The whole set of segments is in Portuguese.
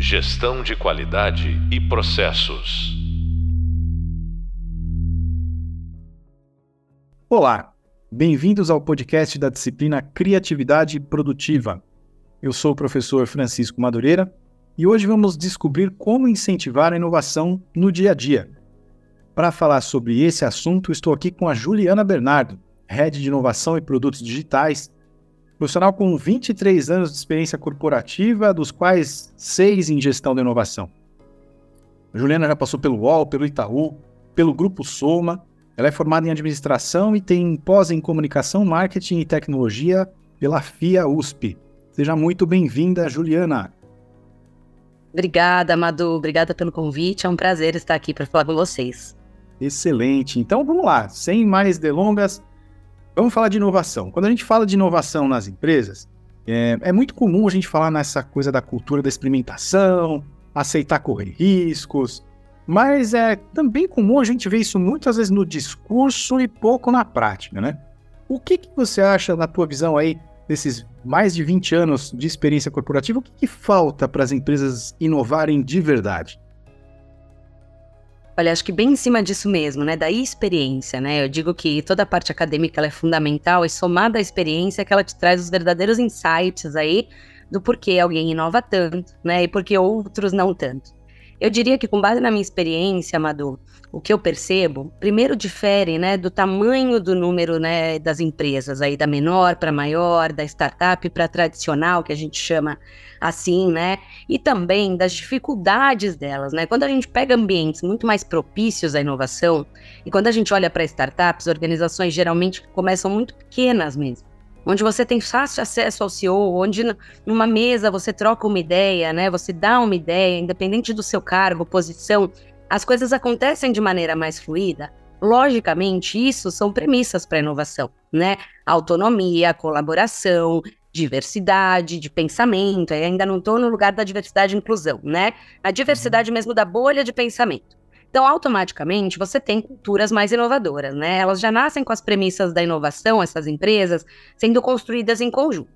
Gestão de qualidade e processos. Olá, bem-vindos ao podcast da disciplina Criatividade Produtiva. Eu sou o professor Francisco Madureira e hoje vamos descobrir como incentivar a inovação no dia a dia. Para falar sobre esse assunto, estou aqui com a Juliana Bernardo, Head de Inovação e Produtos Digitais, profissional com 23 anos de experiência corporativa, dos quais seis em gestão de inovação. A Juliana já passou pelo UOL, pelo Itaú, pelo Grupo Soma. Ela é formada em administração e tem pós em comunicação, marketing e tecnologia pela FIA USP. Seja muito bem-vinda, Juliana. Obrigada, Madu. Obrigada pelo convite. É um prazer estar aqui para falar com vocês. Excelente. Então vamos lá, sem mais delongas, vamos falar de inovação. Quando a gente fala de inovação nas empresas, é, é muito comum a gente falar nessa coisa da cultura da experimentação, aceitar correr riscos, mas é também comum a gente ver isso muitas vezes no discurso e pouco na prática, né? O que, que você acha, na tua visão aí, desses mais de 20 anos de experiência corporativa, o que, que falta para as empresas inovarem de verdade? Olha, acho que bem em cima disso mesmo, né, da experiência, né? Eu digo que toda a parte acadêmica é fundamental e somada à experiência que ela te traz os verdadeiros insights aí do porquê alguém inova tanto, né, e porquê outros não tanto. Eu diria que, com base na minha experiência, Amador, o que eu percebo, primeiro difere né, do tamanho do número né, das empresas, aí da menor para maior, da startup para tradicional, que a gente chama assim, né? E também das dificuldades delas, né? Quando a gente pega ambientes muito mais propícios à inovação, e quando a gente olha para startups, organizações geralmente começam muito pequenas mesmo onde você tem fácil acesso ao CEO, onde numa mesa você troca uma ideia, né? Você dá uma ideia, independente do seu cargo, posição, as coisas acontecem de maneira mais fluida. Logicamente, isso são premissas para inovação, né? Autonomia, colaboração, diversidade de pensamento. Eu ainda não estou no lugar da diversidade e inclusão, né? A diversidade mesmo da bolha de pensamento. Então, automaticamente, você tem culturas mais inovadoras, né? Elas já nascem com as premissas da inovação, essas empresas, sendo construídas em conjunto.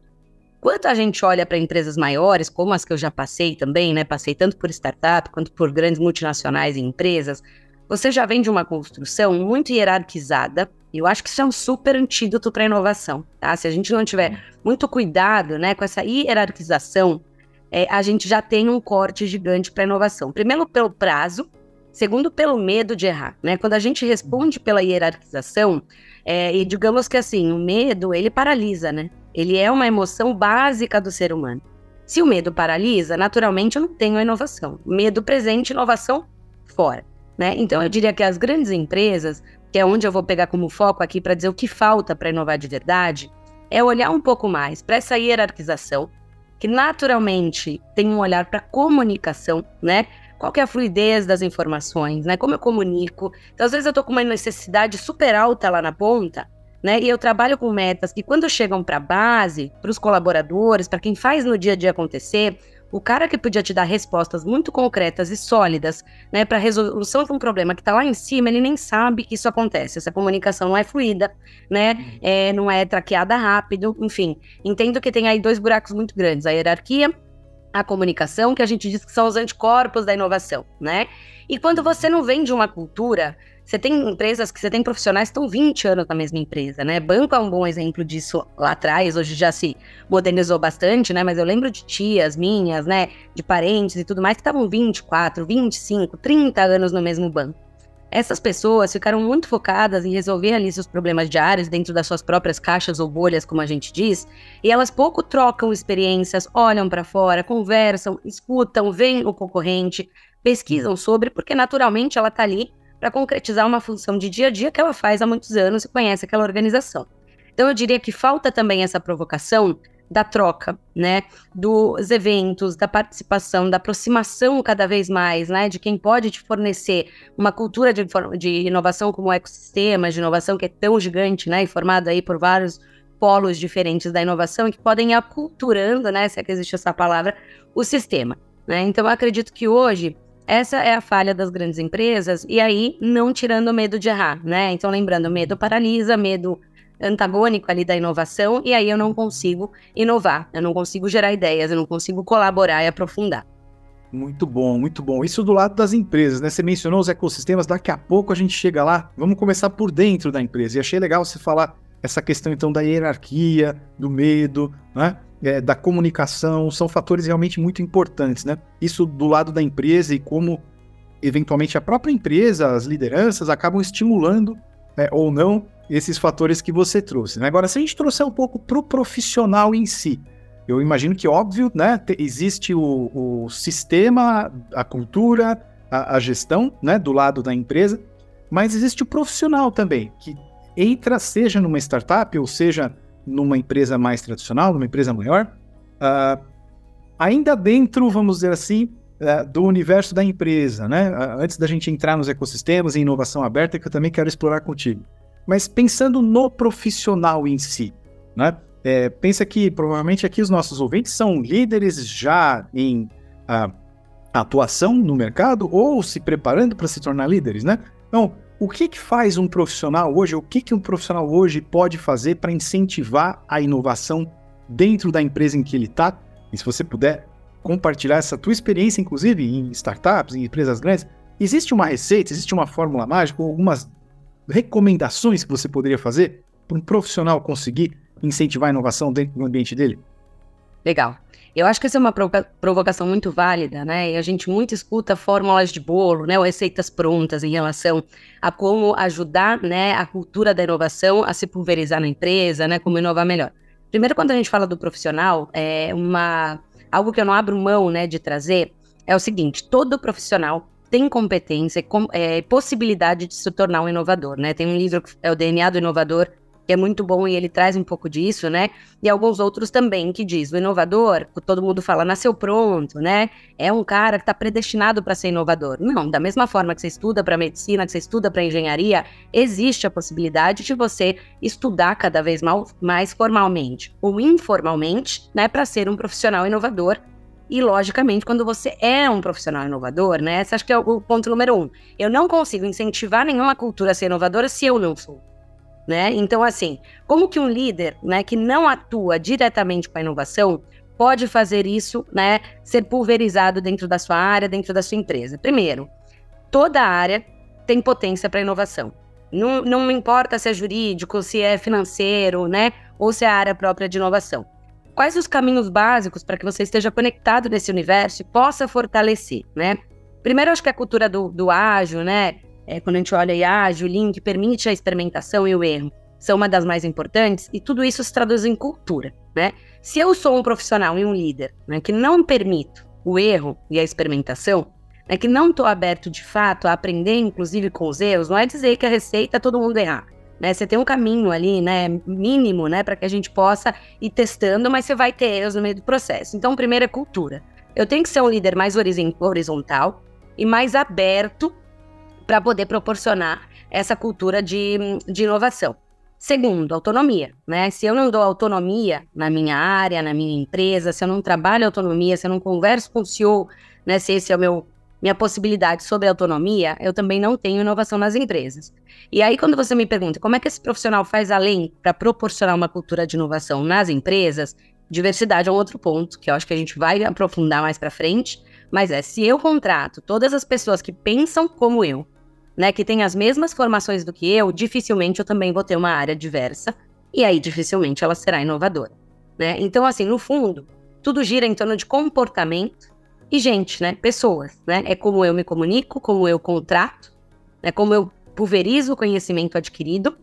Quando a gente olha para empresas maiores, como as que eu já passei também, né? Passei tanto por startup quanto por grandes multinacionais e empresas, você já vem de uma construção muito hierarquizada. E eu acho que isso é um super antídoto para a inovação, tá? Se a gente não tiver muito cuidado, né, com essa hierarquização, é, a gente já tem um corte gigante para a inovação. Primeiro pelo prazo, Segundo, pelo medo de errar, né? Quando a gente responde pela hierarquização, é, e digamos que assim, o medo, ele paralisa, né? Ele é uma emoção básica do ser humano. Se o medo paralisa, naturalmente eu não tenho inovação. Medo presente, inovação fora, né? Então eu diria que as grandes empresas, que é onde eu vou pegar como foco aqui para dizer o que falta para inovar de verdade, é olhar um pouco mais para essa hierarquização, que naturalmente tem um olhar para comunicação, né? Qual que é a fluidez das informações, né? Como eu comunico. Então, às vezes eu estou com uma necessidade super alta lá na ponta, né? E eu trabalho com metas que quando chegam para a base, para os colaboradores, para quem faz no dia a dia acontecer, o cara que podia te dar respostas muito concretas e sólidas, né, para resolução de um problema que está lá em cima, ele nem sabe que isso acontece. Essa comunicação não é fluida, né, uhum. é, não é traqueada rápido, enfim. Entendo que tem aí dois buracos muito grandes: a hierarquia a comunicação, que a gente diz que são os anticorpos da inovação, né? E quando você não vem de uma cultura, você tem empresas que você tem profissionais que estão 20 anos na mesma empresa, né? Banco é um bom exemplo disso lá atrás, hoje já se modernizou bastante, né? Mas eu lembro de tias minhas, né? De parentes e tudo mais que estavam 24, 25, 30 anos no mesmo banco. Essas pessoas ficaram muito focadas em resolver ali seus problemas diários dentro das suas próprias caixas ou bolhas, como a gente diz, e elas pouco trocam experiências, olham para fora, conversam, escutam, veem o concorrente, pesquisam sobre, porque naturalmente ela está ali para concretizar uma função de dia a dia que ela faz há muitos anos e conhece aquela organização. Então eu diria que falta também essa provocação da troca, né, dos eventos, da participação, da aproximação cada vez mais, né, de quem pode te fornecer uma cultura de, de inovação como ecossistema de inovação que é tão gigante, né, e formado aí por vários polos diferentes da inovação que podem ir aculturando, né, se é que existe essa palavra, o sistema, né. Então eu acredito que hoje essa é a falha das grandes empresas, e aí não tirando o medo de errar, né? Então, lembrando, medo paralisa, medo antagônico ali da inovação, e aí eu não consigo inovar, eu não consigo gerar ideias, eu não consigo colaborar e aprofundar. Muito bom, muito bom. Isso do lado das empresas, né? Você mencionou os ecossistemas, daqui a pouco a gente chega lá. Vamos começar por dentro da empresa. E achei legal você falar essa questão então da hierarquia, do medo, né? É, da comunicação, são fatores realmente muito importantes, né? Isso do lado da empresa e como eventualmente a própria empresa, as lideranças acabam estimulando né, ou não esses fatores que você trouxe. Né? Agora, se a gente trouxer um pouco para o profissional em si, eu imagino que, óbvio, né, existe o, o sistema, a cultura, a, a, gestão né, do lado da empresa, mas existe o profissional também, que entra, seja numa startup ou seja numa empresa mais tradicional, numa empresa maior, uh, ainda dentro, vamos dizer assim, uh, do universo da empresa, né? Antes da gente entrar nos ecossistemas e inovação aberta, que eu também quero explorar contigo. Mas pensando no profissional em si, né? É, pensa que provavelmente aqui os nossos ouvintes são líderes já em atuação no mercado ou se preparando para se tornar líderes, né? Então, o que, que faz um profissional hoje, o que, que um profissional hoje pode fazer para incentivar a inovação dentro da empresa em que ele está? E se você puder compartilhar essa tua experiência, inclusive em startups, em empresas grandes, existe uma receita, existe uma fórmula mágica, algumas recomendações que você poderia fazer para um profissional conseguir incentivar a inovação dentro do ambiente dele? Legal. Eu acho que essa é uma provocação muito válida, né? E a gente muito escuta fórmulas de bolo, né? Ou receitas prontas em relação a como ajudar, né, a cultura da inovação a se pulverizar na empresa, né? Como inovar melhor. Primeiro, quando a gente fala do profissional, é uma algo que eu não abro mão, né, de trazer é o seguinte: todo profissional tem competência e com, é, possibilidade de se tornar um inovador, né? Tem um livro que é o DNA do inovador que é muito bom e ele traz um pouco disso, né? E alguns outros também que diz, o inovador, todo mundo fala, nasceu pronto, né? É um cara que está predestinado para ser inovador. Não, da mesma forma que você estuda para medicina, que você estuda para engenharia, existe a possibilidade de você estudar cada vez mais, formalmente ou informalmente, né, para ser um profissional inovador e, logicamente, quando você é um profissional inovador, né? Esse acho que é o ponto número um. Eu não consigo incentivar nenhuma cultura a ser inovadora se eu não sou né? Então, assim, como que um líder, né, que não atua diretamente com a inovação pode fazer isso, né, ser pulverizado dentro da sua área, dentro da sua empresa? Primeiro, toda área tem potência para inovação. Não, não importa se é jurídico, se é financeiro, né, ou se é a área própria de inovação. Quais os caminhos básicos para que você esteja conectado nesse universo e possa fortalecer, né? Primeiro, acho que a cultura do, do ágil, né? É, quando a gente olha IAG, o Lean, que permite a experimentação e o erro, são uma das mais importantes, e tudo isso se traduz em cultura, né? Se eu sou um profissional e um líder né, que não permito o erro e a experimentação, é que não estou aberto de fato a aprender, inclusive com os erros, não é dizer que a receita todo mundo errar. Né? Você tem um caminho ali, né, mínimo, né, para que a gente possa ir testando, mas você vai ter erros no meio do processo. Então, primeiro é cultura. Eu tenho que ser um líder mais horizontal e mais aberto para poder proporcionar essa cultura de, de inovação. Segundo, autonomia, né? Se eu não dou autonomia na minha área, na minha empresa, se eu não trabalho autonomia, se eu não converso com o CEO, né? Se esse é o meu minha possibilidade sobre autonomia, eu também não tenho inovação nas empresas. E aí, quando você me pergunta como é que esse profissional faz além para proporcionar uma cultura de inovação nas empresas, diversidade é um outro ponto que eu acho que a gente vai aprofundar mais para frente. Mas é, se eu contrato todas as pessoas que pensam como eu, né, que tem as mesmas formações do que eu, dificilmente eu também vou ter uma área diversa e aí dificilmente ela será inovadora, né? Então assim, no fundo, tudo gira em torno de comportamento e gente, né, pessoas, né? É como eu me comunico, como eu contrato, né, como eu pulverizo o conhecimento adquirido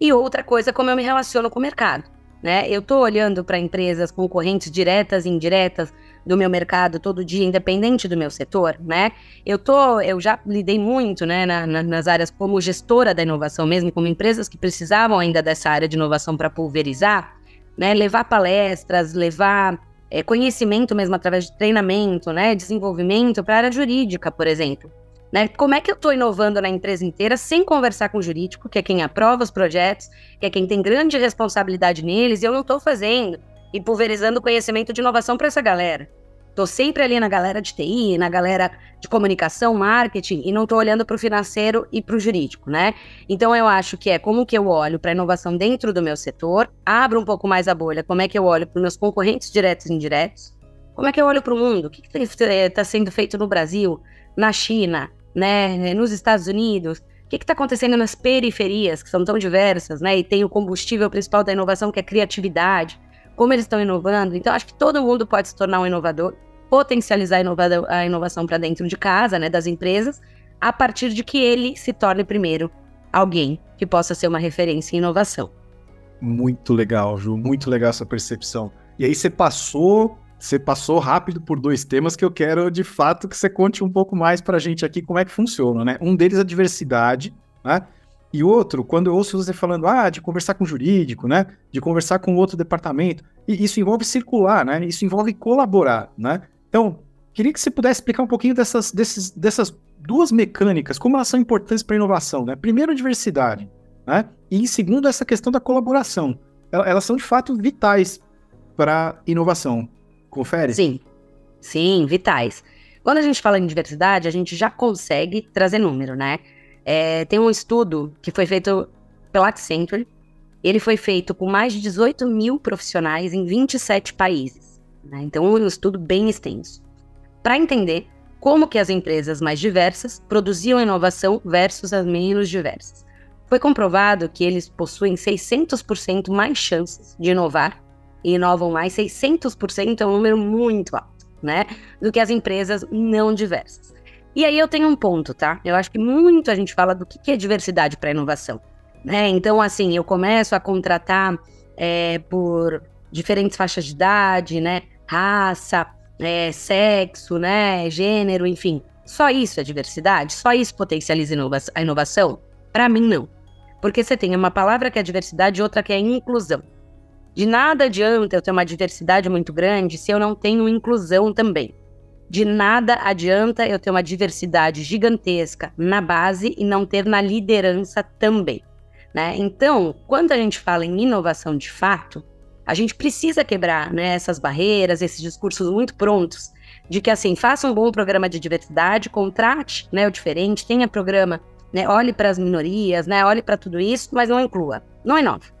e outra coisa como eu me relaciono com o mercado, né? Eu estou olhando para empresas concorrentes diretas e indiretas do meu mercado todo dia, independente do meu setor, né? Eu tô, eu já lidei muito, né, na, na, nas áreas como gestora da inovação mesmo, como empresas que precisavam ainda dessa área de inovação para pulverizar, né? Levar palestras, levar é, conhecimento mesmo através de treinamento, né? Desenvolvimento para a área jurídica, por exemplo. Né? Como é que eu estou inovando na empresa inteira sem conversar com o jurídico, que é quem aprova os projetos, que é quem tem grande responsabilidade neles, e eu não estou fazendo e pulverizando conhecimento de inovação para essa galera. Tô sempre ali na galera de TI, na galera de comunicação, marketing, e não tô olhando para o financeiro e para o jurídico, né? Então eu acho que é como que eu olho para a inovação dentro do meu setor, abro um pouco mais a bolha, como é que eu olho para os meus concorrentes diretos e indiretos, Como é que eu olho para o mundo? O que está tá sendo feito no Brasil, na China, né, nos Estados Unidos? O que está acontecendo nas periferias, que são tão diversas, né? E tem o combustível principal da inovação, que é a criatividade. Como eles estão inovando. Então, acho que todo mundo pode se tornar um inovador, potencializar a inovação para dentro de casa, né, das empresas, a partir de que ele se torne primeiro alguém que possa ser uma referência em inovação. Muito legal, Ju, muito legal essa percepção. E aí você passou, você passou rápido por dois temas que eu quero de fato que você conte um pouco mais para a gente aqui como é que funciona, né? Um deles é a diversidade, né? E outro, quando eu ouço você falando, ah, de conversar com o jurídico, né? De conversar com outro departamento, e isso envolve circular, né? Isso envolve colaborar, né? Então, queria que você pudesse explicar um pouquinho dessas, desses, dessas duas mecânicas, como elas são importantes para a inovação, né? Primeiro, a diversidade, né? E segundo, essa questão da colaboração. Elas são de fato vitais para inovação. Confere? Sim, sim, vitais. Quando a gente fala em diversidade, a gente já consegue trazer número, né? É, tem um estudo que foi feito pela Accenture. Ele foi feito com mais de 18 mil profissionais em 27 países. Né? Então, um estudo bem extenso. Para entender como que as empresas mais diversas produziam inovação versus as menos diversas. Foi comprovado que eles possuem 600% mais chances de inovar e inovam mais 600% é um número muito alto, né, do que as empresas não diversas. E aí eu tenho um ponto, tá? Eu acho que muito a gente fala do que é diversidade para inovação, né? Então, assim, eu começo a contratar é, por diferentes faixas de idade, né, raça, é, sexo, né, gênero, enfim. Só isso é diversidade? Só isso potencializa a inovação? Para mim, não. Porque você tem uma palavra que é diversidade e outra que é inclusão. De nada adianta eu ter uma diversidade muito grande se eu não tenho inclusão também. De nada adianta eu ter uma diversidade gigantesca na base e não ter na liderança também. Né? Então, quando a gente fala em inovação de fato, a gente precisa quebrar né, essas barreiras, esses discursos muito prontos, de que assim, faça um bom programa de diversidade, contrate né, o diferente, tenha programa, né, olhe para as minorias, né, olhe para tudo isso, mas não inclua, não inove.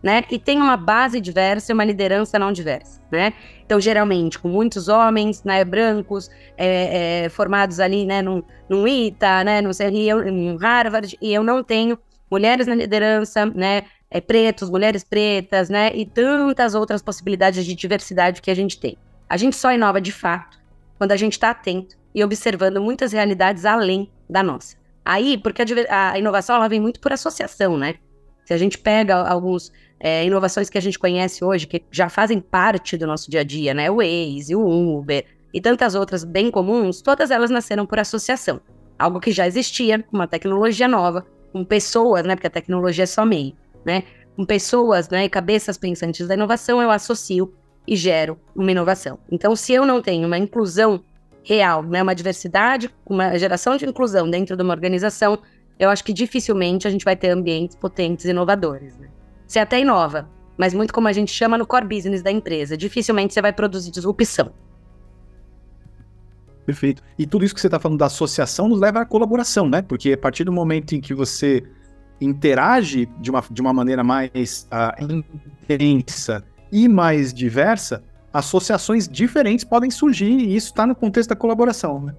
Né? E tem uma base diversa e uma liderança não diversa, né? Então, geralmente, com muitos homens, né, brancos, é, é, formados ali, né, num, num ITA, né, no, Harvard, e eu não tenho mulheres na liderança, né, é, pretos, mulheres pretas, né? E tantas outras possibilidades de diversidade que a gente tem. A gente só inova de fato quando a gente está atento e observando muitas realidades além da nossa. Aí, porque a, a, inovação ela vem muito por associação, né? Se a gente pega algumas é, inovações que a gente conhece hoje, que já fazem parte do nosso dia a dia, né? O Waze, o Uber e tantas outras bem comuns, todas elas nasceram por associação. Algo que já existia, uma tecnologia nova, com pessoas, né? Porque a tecnologia é só meio né? Com pessoas, né, cabeças pensantes da inovação, eu associo e gero uma inovação. Então, se eu não tenho uma inclusão real, né, uma diversidade, uma geração de inclusão dentro de uma organização, eu acho que dificilmente a gente vai ter ambientes potentes e inovadores. Né? Você até inova, mas muito como a gente chama no core business da empresa, dificilmente você vai produzir disrupção. Perfeito. E tudo isso que você está falando da associação nos leva à colaboração, né? Porque a partir do momento em que você interage de uma, de uma maneira mais uh, intensa e mais diversa, associações diferentes podem surgir e isso está no contexto da colaboração, né?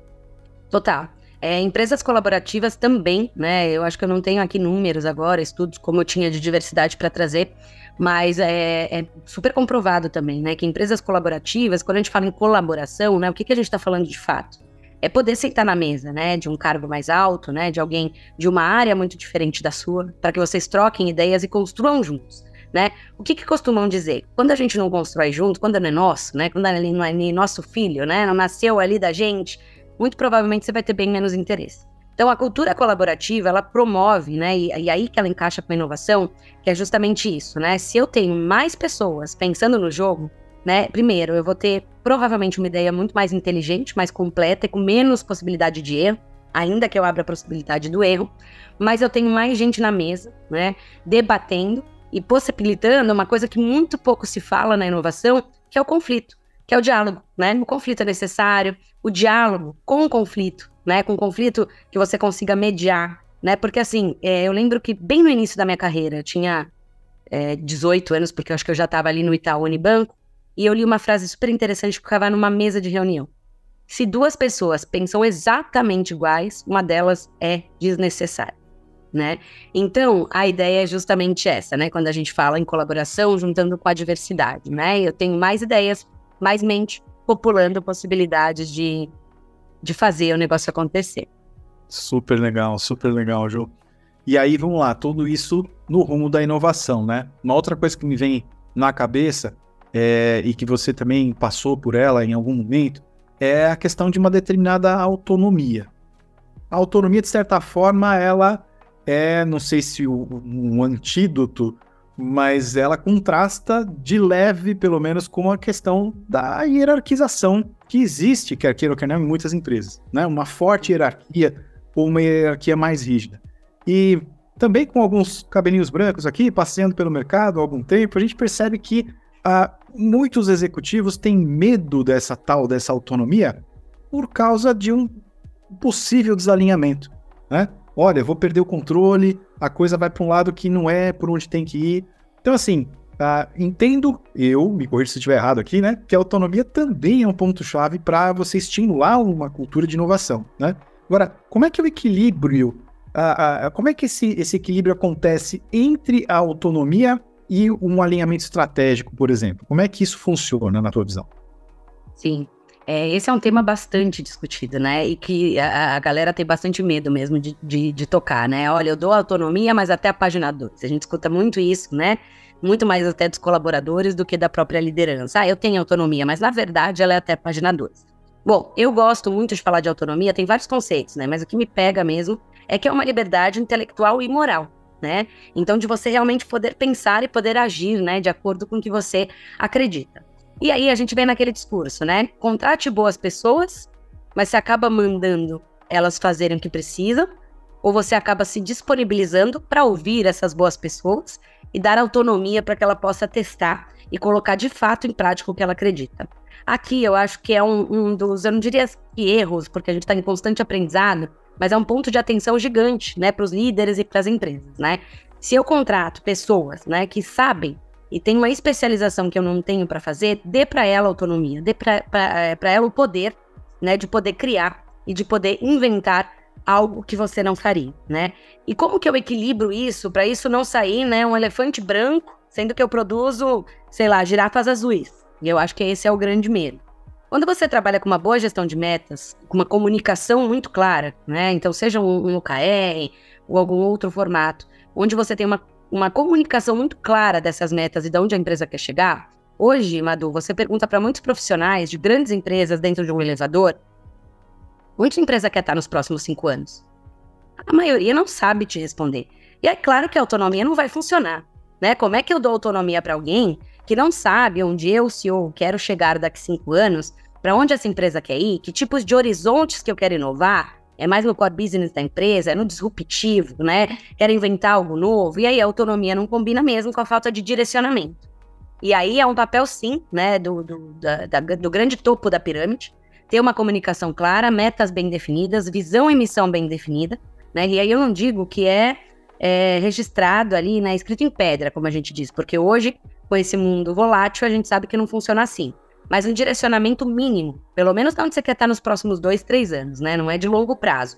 Total. É, empresas colaborativas também, né? Eu acho que eu não tenho aqui números agora, estudos como eu tinha de diversidade para trazer, mas é, é, super comprovado também, né? Que empresas colaborativas, quando a gente fala em colaboração, né? O que, que a gente está falando de fato? é poder sentar na mesa, né, de um cargo mais alto, né, de alguém de uma área muito diferente da sua, para que vocês troquem ideias e construam juntos, né? O que que costumam dizer? Quando a gente não constrói junto, quando não é nosso, né, quando não é nem nosso filho, né, não nasceu ali da gente, muito provavelmente você vai ter bem menos interesse. Então, a cultura colaborativa, ela promove, né, e, e aí que ela encaixa com a inovação, que é justamente isso, né? Se eu tenho mais pessoas pensando no jogo, né? Primeiro, eu vou ter provavelmente uma ideia muito mais inteligente, mais completa e com menos possibilidade de erro, ainda que eu abra a possibilidade do erro, mas eu tenho mais gente na mesa, né? Debatendo e possibilitando uma coisa que muito pouco se fala na inovação, que é o conflito, que é o diálogo, né? O conflito é necessário, o diálogo com o conflito, né? Com o conflito que você consiga mediar, né? Porque assim, é, eu lembro que bem no início da minha carreira, eu tinha é, 18 anos, porque eu acho que eu já estava ali no Itaú Unibanco, e eu li uma frase super interessante que ficava numa mesa de reunião. Se duas pessoas pensam exatamente iguais, uma delas é desnecessária. Né? Então, a ideia é justamente essa, né? Quando a gente fala em colaboração, juntando com a diversidade, né? Eu tenho mais ideias, mais mente, populando possibilidades de, de fazer o negócio acontecer. Super legal, super legal, Ju. E aí, vamos lá, tudo isso no rumo da inovação, né? Uma outra coisa que me vem na cabeça, é, e que você também passou por ela em algum momento, é a questão de uma determinada autonomia. A autonomia, de certa forma, ela é, não sei se um antídoto, mas ela contrasta de leve, pelo menos, com a questão da hierarquização que existe, quer queira ou quer não, em muitas empresas. Né? Uma forte hierarquia ou uma hierarquia mais rígida. E também com alguns cabelinhos brancos aqui, passeando pelo mercado há algum tempo, a gente percebe que ah, muitos executivos têm medo dessa tal, dessa autonomia, por causa de um possível desalinhamento. Né? Olha, vou perder o controle, a coisa vai para um lado que não é por onde tem que ir. Então, assim, ah, entendo, eu, me corrija se estiver errado aqui, né? Que a autonomia também é um ponto-chave para você estimular uma cultura de inovação, né? Agora, como é que é o equilíbrio a, a, como é que esse, esse equilíbrio acontece entre a autonomia e um alinhamento estratégico, por exemplo? Como é que isso funciona na tua visão? Sim. É, esse é um tema bastante discutido, né? E que a, a galera tem bastante medo mesmo de, de, de, tocar, né? Olha, eu dou autonomia, mas até a página 2. A gente escuta muito isso, né? Muito mais até dos colaboradores do que da própria liderança. Ah, eu tenho autonomia, mas na verdade ela é até a página 2. Bom, eu gosto muito de falar de autonomia, tem vários conceitos, né? Mas o que me pega mesmo é que é uma liberdade intelectual e moral, né? Então, de você realmente poder pensar e poder agir, né, de acordo com o que você acredita. E aí a gente vem naquele discurso, né? Contrate boas pessoas, mas você acaba mandando elas fazerem o que precisam, ou você acaba se disponibilizando para ouvir essas boas pessoas e dar autonomia para que ela possa testar e colocar de fato em prática o que ela acredita. Aqui eu acho que é um, um dos, eu não diria que erros, porque a gente está em constante aprendizado, mas é um ponto de atenção gigante, né, para os líderes e para as empresas, né? Se eu contrato pessoas, né, que sabem e tem uma especialização que eu não tenho para fazer, dê para ela autonomia, dê para é, ela o poder, né, de poder criar e de poder inventar algo que você não faria, né? E como que eu equilibro isso para isso não sair, né, um elefante branco, sendo que eu produzo, sei lá, girafas azuis? E eu acho que esse é o grande medo. Quando você trabalha com uma boa gestão de metas, com uma comunicação muito clara, né? Então, seja um, um OKR ou algum outro formato, onde você tem uma, uma comunicação muito clara dessas metas e de onde a empresa quer chegar. Hoje, Madu, você pergunta para muitos profissionais de grandes empresas dentro de um elevador, onde a empresa quer estar nos próximos cinco anos? A maioria não sabe te responder. E é claro que a autonomia não vai funcionar. Né? Como é que eu dou autonomia para alguém que não sabe onde eu, CEO, quero chegar daqui cinco anos, para onde essa empresa quer ir, que tipos de horizontes que eu quero inovar, é mais no core business da empresa, é no disruptivo, né? Quero inventar algo novo. E aí a autonomia não combina mesmo com a falta de direcionamento. E aí é um papel, sim, né, do, do, da, da, do grande topo da pirâmide, ter uma comunicação clara, metas bem definidas, visão e missão bem definida, né? E aí eu não digo que é, é registrado ali, né, escrito em pedra, como a gente diz, porque hoje com esse mundo volátil, a gente sabe que não funciona assim. Mas um direcionamento mínimo, pelo menos onde você quer estar nos próximos dois, três anos, né? Não é de longo prazo.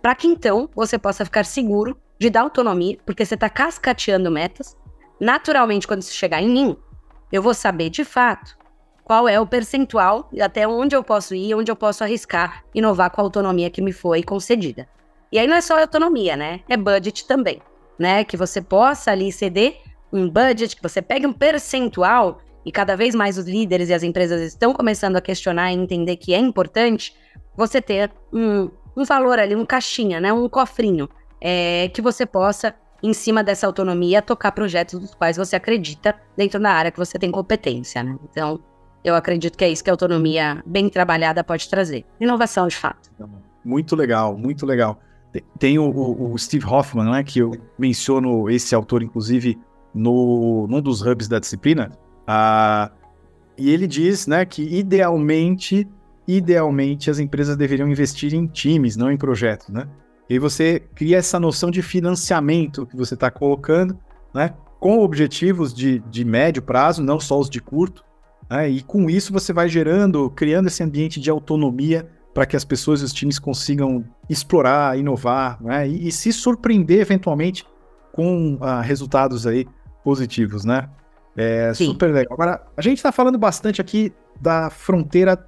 Para que então você possa ficar seguro de dar autonomia, porque você está cascateando metas. Naturalmente, quando isso chegar em mim, eu vou saber de fato qual é o percentual e até onde eu posso ir, onde eu posso arriscar, inovar com a autonomia que me foi concedida. E aí não é só autonomia, né? É budget também, né? Que você possa ali ceder um budget, que você pegue um percentual, e cada vez mais os líderes e as empresas estão começando a questionar e entender que é importante você ter um, um valor ali, um caixinha, né, um cofrinho, é, que você possa, em cima dessa autonomia, tocar projetos dos quais você acredita dentro da área que você tem competência. Né? Então, eu acredito que é isso que a autonomia bem trabalhada pode trazer. Inovação, de fato. Muito legal, muito legal. Tem o, o, Steve Hoffman, né, que eu menciono esse autor, inclusive, no, num dos hubs da disciplina, ah, e ele diz né, que idealmente, idealmente as empresas deveriam investir em times, não em projetos. Né? E aí você cria essa noção de financiamento que você está colocando, né, com objetivos de, de médio prazo, não só os de curto, Né? E com isso você vai gerando, criando esse ambiente de autonomia para que as pessoas e os times consigam explorar, inovar né? e, e, se surpreender eventualmente com uh, resultados aí positivos, né? É Sim. super legal. Agora, a gente está falando bastante aqui da fronteira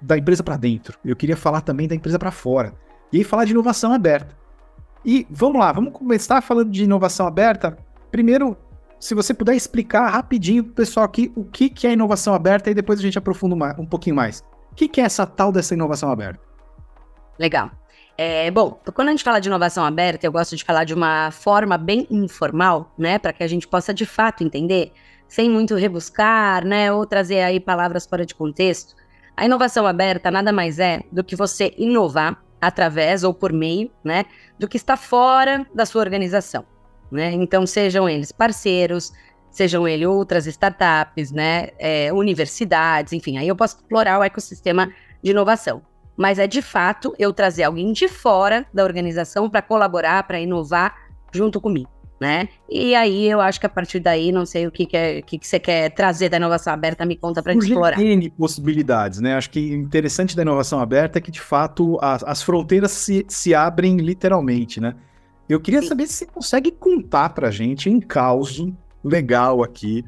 da empresa para dentro. Eu queria falar também da empresa para fora. E aí falar de inovação aberta. E vamos lá, vamos começar falando de inovação aberta. Primeiro, se você puder explicar rapidinho para o pessoal aqui o que, que é inovação aberta e depois a gente aprofunda um pouquinho mais. O que, que é essa tal dessa inovação aberta? Legal. É, bom, quando a gente fala de inovação aberta, eu gosto de falar de uma forma bem informal, né, para que a gente possa de fato entender, sem muito rebuscar, né, ou trazer aí palavras fora de contexto. A inovação aberta nada mais é do que você inovar através ou por meio, né, do que está fora da sua organização, né? Então sejam eles parceiros, sejam eles outras startups, né, é, universidades, enfim, aí eu posso explorar o ecossistema de inovação mas é de fato eu trazer alguém de fora da organização para colaborar, para inovar junto comigo. Né? E aí eu acho que a partir daí, não sei o que, que, é, que, que você quer trazer da inovação aberta, me conta para explorar. N possibilidades, né? Acho que interessante da inovação aberta é que, de fato, as, as fronteiras se, se abrem literalmente, né? Eu queria Sim. saber se você consegue contar para gente em caos legal aqui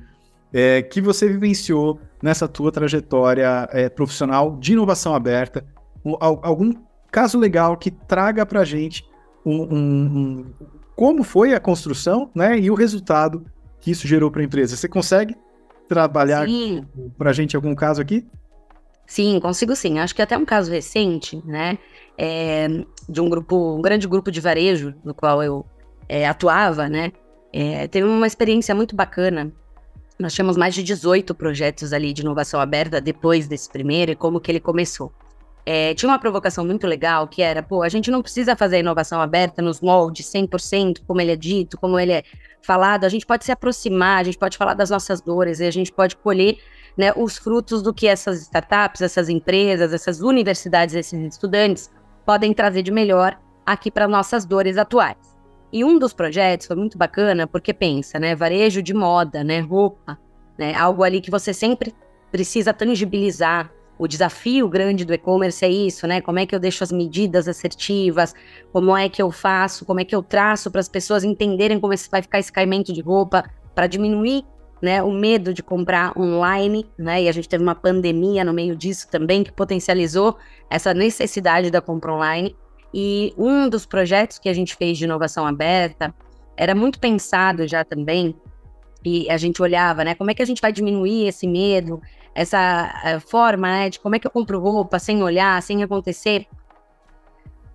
é, que você vivenciou nessa tua trajetória é, profissional de inovação aberta algum caso legal que traga para a gente um, um, um, como foi a construção né, e o resultado que isso gerou para a empresa. Você consegue trabalhar para a gente algum caso aqui? Sim, consigo sim. Acho que até um caso recente, né, é, de um grupo, um grande grupo de varejo no qual eu é, atuava, né, é, teve uma experiência muito bacana. Nós tínhamos mais de 18 projetos ali de inovação aberta depois desse primeiro e como que ele começou. É, tinha uma provocação muito legal que era, pô, a gente não precisa fazer inovação aberta nos moldes 100%, como ele é dito, como ele é falado, a gente pode se aproximar, a gente pode falar das nossas dores e a gente pode colher né, os frutos do que essas startups, essas empresas, essas universidades, esses estudantes podem trazer de melhor aqui para nossas dores atuais. E um dos projetos foi muito bacana porque pensa, né, varejo de moda, né, roupa, né, algo ali que você sempre precisa tangibilizar, o desafio grande do e-commerce é isso, né? Como é que eu deixo as medidas assertivas? Como é que eu faço? Como é que eu traço para as pessoas entenderem como vai ficar esse caimento de roupa para diminuir, né, o medo de comprar online, né? E a gente teve uma pandemia no meio disso também que potencializou essa necessidade da compra online. E um dos projetos que a gente fez de inovação aberta era muito pensado já também e a gente olhava, né? Como é que a gente vai diminuir esse medo? Essa uh, forma né, de como é que eu compro roupa sem olhar, sem acontecer.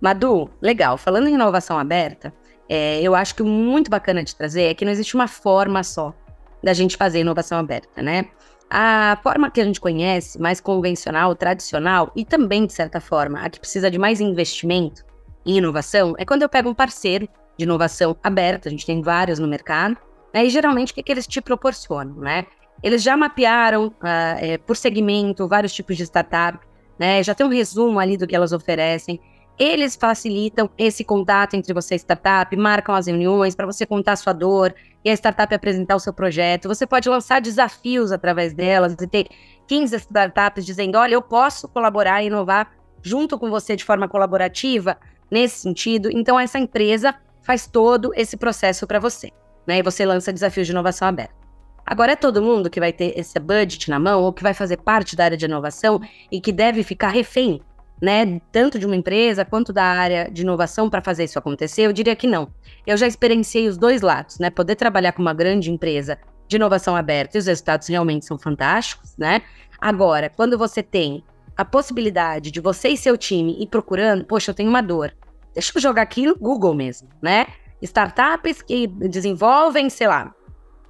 Madu, legal. Falando em inovação aberta, é, eu acho que muito bacana de trazer é que não existe uma forma só da gente fazer inovação aberta, né? A forma que a gente conhece, mais convencional, tradicional e também, de certa forma, a que precisa de mais investimento em inovação, é quando eu pego um parceiro de inovação aberta, a gente tem vários no mercado, né? E geralmente o que, que eles te proporcionam, né? Eles já mapearam uh, é, por segmento vários tipos de startup, né? Já tem um resumo ali do que elas oferecem. Eles facilitam esse contato entre você e startup, marcam as reuniões para você contar sua dor e a startup apresentar o seu projeto. Você pode lançar desafios através delas e ter 15 startups dizendo: olha, eu posso colaborar e inovar junto com você de forma colaborativa nesse sentido. Então, essa empresa faz todo esse processo para você. Né? E você lança desafios de inovação aberta. Agora é todo mundo que vai ter esse budget na mão ou que vai fazer parte da área de inovação e que deve ficar refém, né, tanto de uma empresa quanto da área de inovação para fazer isso acontecer? Eu diria que não. Eu já experienciei os dois lados, né? Poder trabalhar com uma grande empresa de inovação aberta e os resultados realmente são fantásticos, né? Agora, quando você tem a possibilidade de você e seu time ir procurando, poxa, eu tenho uma dor. Deixa eu jogar aqui no Google mesmo, né? Startups que desenvolvem, sei lá,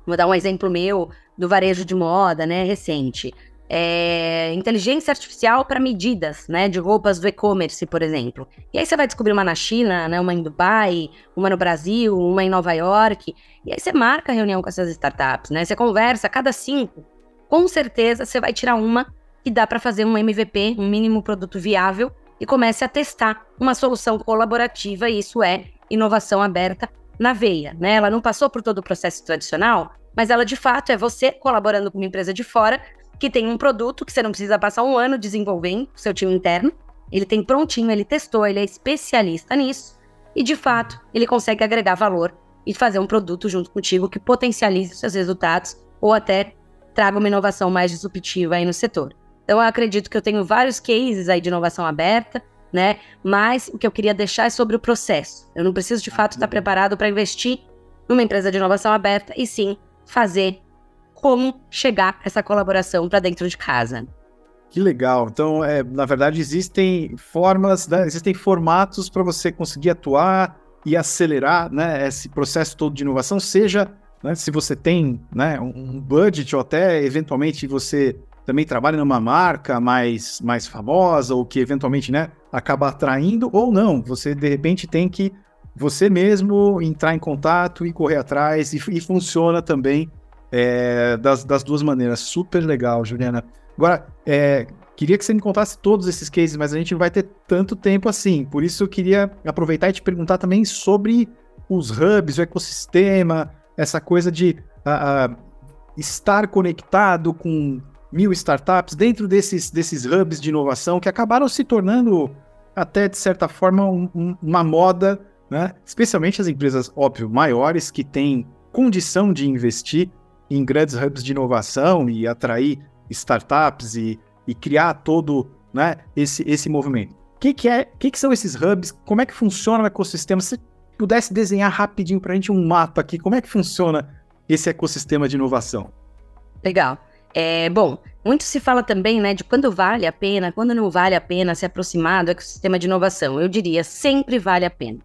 Vou dar um exemplo meu do varejo de moda, né, recente. É, inteligência artificial para medidas, né, de roupas do e-commerce, por exemplo. E aí você vai descobrir uma na China, né, uma em Dubai, uma no Brasil, uma em Nova York. E aí você marca a reunião com essas startups, né? Você conversa, cada cinco, com certeza você vai tirar uma que dá para fazer um MVP, um mínimo produto viável, e comece a testar uma solução colaborativa. E isso é inovação aberta na veia, né? Ela não passou por todo o processo tradicional, mas ela de fato é você colaborando com uma empresa de fora que tem um produto que você não precisa passar um ano desenvolvendo com seu time interno. Ele tem prontinho, ele testou, ele é especialista nisso. E de fato, ele consegue agregar valor e fazer um produto junto contigo que potencialize seus resultados ou até traga uma inovação mais disruptiva aí no setor. Então, eu acredito que eu tenho vários cases aí de inovação aberta, né? Mas o que eu queria deixar é sobre o processo. Eu não preciso de fato estar preparado para investir numa empresa de inovação aberta e sim fazer como chegar essa colaboração para dentro de casa. Que legal. Então, é, na verdade, existem formas, né, existem formatos para você conseguir atuar e acelerar né, esse processo todo de inovação, seja né, se você tem né, um budget ou até eventualmente você também trabalha numa marca mais, mais famosa ou que eventualmente né, acaba atraindo, ou não, você de repente tem que você mesmo entrar em contato e correr atrás e, e funciona também é, das, das duas maneiras. Super legal, Juliana. Agora, é, queria que você me contasse todos esses cases, mas a gente não vai ter tanto tempo assim. Por isso eu queria aproveitar e te perguntar também sobre os hubs, o ecossistema, essa coisa de uh, uh, estar conectado com mil startups dentro desses, desses hubs de inovação que acabaram se tornando até de certa forma um, um, uma moda, né? Especialmente as empresas, óbvio, maiores que têm condição de investir em grandes hubs de inovação e atrair startups e, e criar todo né, esse, esse movimento. O que, que, é, que, que são esses hubs? Como é que funciona o ecossistema? Se pudesse desenhar rapidinho para a gente um mapa aqui, como é que funciona esse ecossistema de inovação? Legal. É, bom, muito se fala também né, de quando vale a pena, quando não vale a pena se aproximar do ecossistema de inovação. Eu diria, sempre vale a pena.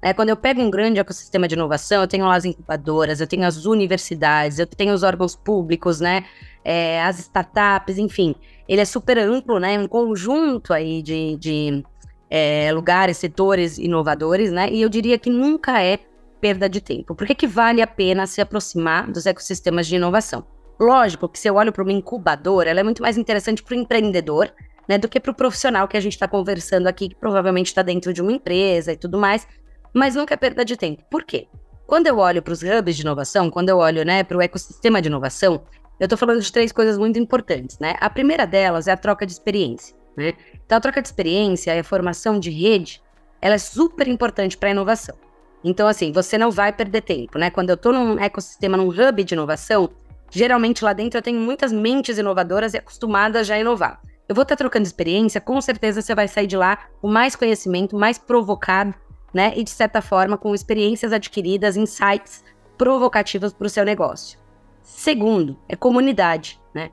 É, quando eu pego um grande ecossistema de inovação, eu tenho lá as incubadoras, eu tenho as universidades, eu tenho os órgãos públicos, né? É, as startups, enfim. Ele é super amplo, né? Um conjunto aí de, de é, lugares, setores inovadores, né? E eu diria que nunca é perda de tempo. Por que, que vale a pena se aproximar dos ecossistemas de inovação? Lógico que se eu olho para uma incubadora, ela é muito mais interessante para o empreendedor, né, do que para o profissional que a gente está conversando aqui, que provavelmente está dentro de uma empresa e tudo mais, mas nunca é perda de tempo. Por quê? Quando eu olho para os hubs de inovação, quando eu olho né, para o ecossistema de inovação, eu estou falando de três coisas muito importantes. Né? A primeira delas é a troca de experiência. Né? Então, a troca de experiência e a formação de rede, ela é super importante para a inovação. Então, assim, você não vai perder tempo, né? Quando eu estou num ecossistema, num hub de inovação, geralmente lá dentro eu tenho muitas mentes inovadoras e acostumadas já a inovar. Eu vou estar trocando experiência, com certeza você vai sair de lá com mais conhecimento, mais provocado né? E de certa forma com experiências adquiridas, insights provocativos para o seu negócio. Segundo, é comunidade, né?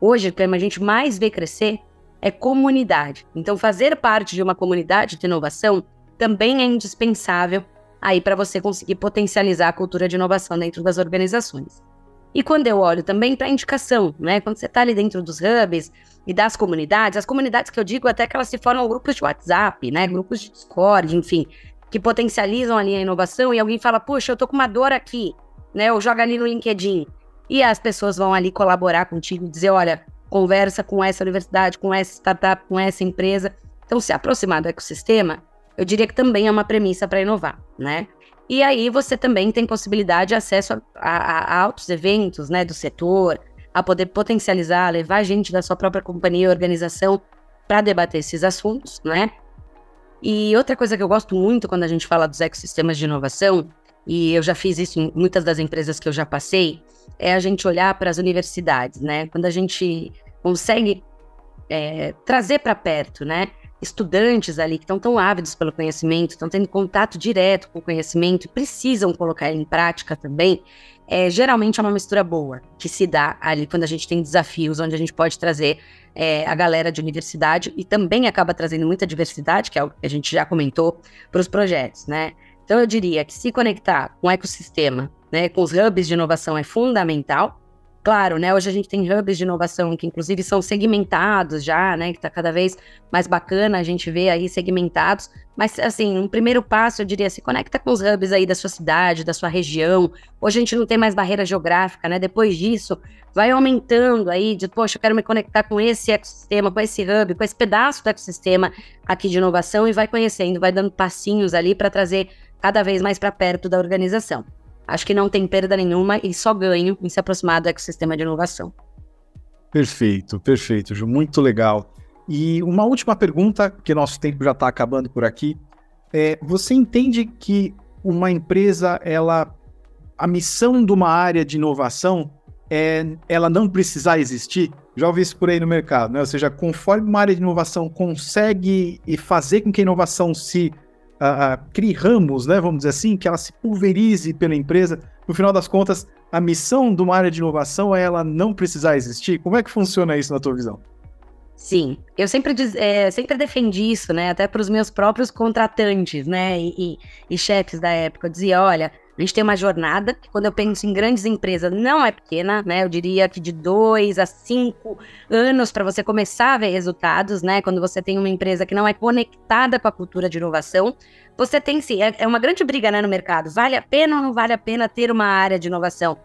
Hoje, o que a gente mais vê crescer é comunidade. Então, fazer parte de uma comunidade de inovação também é indispensável aí para você conseguir potencializar a cultura de inovação dentro das organizações. E quando eu olho também para indicação, né? Quando você está ali dentro dos hubs e das comunidades, as comunidades que eu digo até que elas se formam grupos de WhatsApp, né? Grupos de Discord, enfim que potencializam ali a inovação e alguém fala, puxa, eu tô com uma dor aqui, né? Ou joga ali no LinkedIn. E as pessoas vão ali colaborar contigo, dizer, olha, conversa com essa universidade, com essa startup, com essa empresa. Então, se aproximar do ecossistema, eu diria que também é uma premissa para inovar, né? E aí você também tem possibilidade de acesso a, a, a altos eventos, né, do setor, a poder potencializar, levar gente da sua própria companhia e organização para debater esses assuntos, né? E outra coisa que eu gosto muito quando a gente fala dos ecossistemas de inovação, e eu já fiz isso em muitas das empresas que eu já passei, é a gente olhar para as universidades, né? Quando a gente consegue é, trazer para perto, né? Estudantes ali que estão tão ávidos pelo conhecimento, estão tendo contato direto com o conhecimento precisam colocar ele em prática também, é, geralmente é uma mistura boa que se dá ali quando a gente tem desafios, onde a gente pode trazer é, a galera de universidade e também acaba trazendo muita diversidade, que é que a gente já comentou, para os projetos, né? Então eu diria que se conectar com o ecossistema, né, com os hubs de inovação é fundamental, Claro, né? Hoje a gente tem hubs de inovação que, inclusive, são segmentados já, né? Que está cada vez mais bacana a gente ver aí segmentados. Mas, assim, um primeiro passo, eu diria, se conecta com os hubs aí da sua cidade, da sua região. Hoje a gente não tem mais barreira geográfica, né? Depois disso, vai aumentando aí de, poxa, eu quero me conectar com esse ecossistema, com esse hub, com esse pedaço do ecossistema aqui de inovação e vai conhecendo, vai dando passinhos ali para trazer cada vez mais para perto da organização. Acho que não tem perda nenhuma e só ganho em se aproximar do ecossistema de inovação. Perfeito, perfeito, Ju, muito legal. E uma última pergunta, porque nosso tempo já está acabando por aqui. É, você entende que uma empresa, ela, a missão de uma área de inovação é ela não precisar existir? Já ouvi isso por aí no mercado, né? Ou seja, conforme uma área de inovação consegue fazer com que a inovação se uh, crie ramos, né? Vamos dizer assim, que ela se pulverize pela empresa, no final das contas, a missão de uma área de inovação é ela não precisar existir? Como é que funciona isso na tua visão? Sim, eu sempre, é, sempre defendi isso, né? Até para os meus próprios contratantes, né? E, e, e chefes da época. Eu dizia: olha, a gente tem uma jornada quando eu penso em grandes empresas, não é pequena, né? Eu diria que de dois a cinco anos para você começar a ver resultados, né? Quando você tem uma empresa que não é conectada com a cultura de inovação, você tem sim. É, é uma grande briga né, no mercado. Vale a pena ou não vale a pena ter uma área de inovação?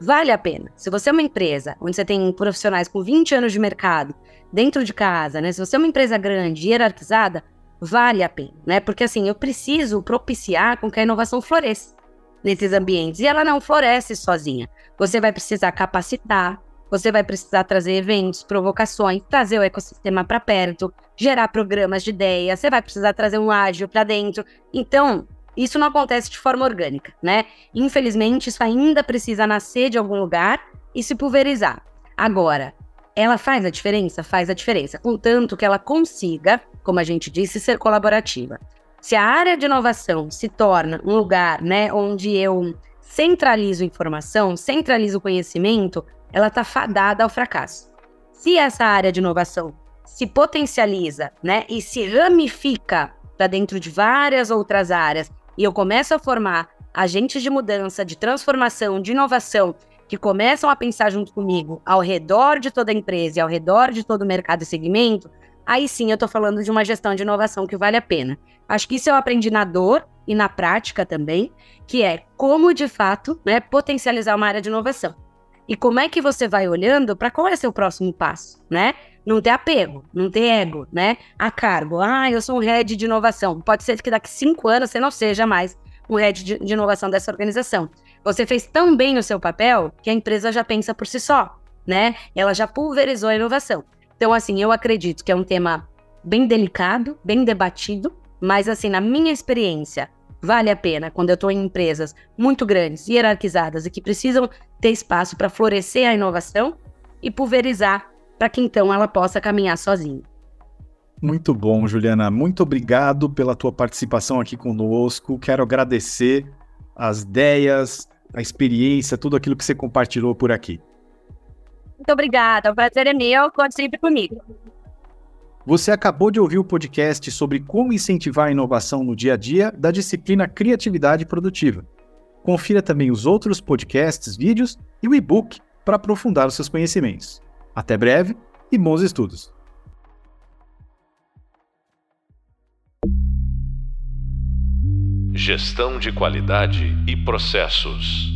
Vale a pena. Se você é uma empresa onde você tem profissionais com 20 anos de mercado dentro de casa, né? Se você é uma empresa grande, hierarquizada, vale a pena, né? Porque assim, eu preciso propiciar com que a inovação floresça nesses ambientes. E ela não floresce sozinha. Você vai precisar capacitar, você vai precisar trazer eventos, provocações, trazer o ecossistema para perto, gerar programas de ideia, você vai precisar trazer um ágil para dentro. Então, isso não acontece de forma orgânica, né? Infelizmente, isso ainda precisa nascer de algum lugar e se pulverizar. Agora, ela faz a diferença? Faz a diferença, contanto que ela consiga, como a gente disse, ser colaborativa. Se a área de inovação se torna um lugar né, onde eu centralizo informação, centralizo conhecimento, ela está fadada ao fracasso. Se essa área de inovação se potencializa né, e se ramifica para dentro de várias outras áreas e eu começo a formar agentes de mudança, de transformação, de inovação que começam a pensar junto comigo ao redor de toda a empresa e ao redor de todo o mercado e segmento, aí sim eu estou falando de uma gestão de inovação que vale a pena. Acho que isso eu aprendi na dor e na prática também, que é como de fato né, potencializar uma área de inovação. E como é que você vai olhando para qual é seu próximo passo, né? Não ter apego, não ter ego, né? A cargo. Ah, eu sou um head de inovação. Pode ser que daqui cinco anos você não seja mais um head de, de inovação dessa organização. Você fez tão bem o seu papel que a empresa já pensa por si só, né? Ela já pulverizou a inovação. Então, assim, eu acredito que é um tema bem delicado, bem debatido, mas, assim, na minha experiência, vale a pena quando eu estou em empresas muito grandes, hierarquizadas e que precisam ter espaço para florescer a inovação e pulverizar para que então ela possa caminhar sozinha. Muito bom, Juliana. Muito obrigado pela tua participação aqui conosco. Quero agradecer as ideias, a experiência, tudo aquilo que você compartilhou por aqui. Muito obrigada, o prazer é meu, conte sempre comigo. Você acabou de ouvir o podcast sobre como incentivar a inovação no dia a dia da disciplina Criatividade Produtiva. Confira também os outros podcasts, vídeos e o e-book para aprofundar os seus conhecimentos. Até breve e bons estudos! Gestão de qualidade e processos.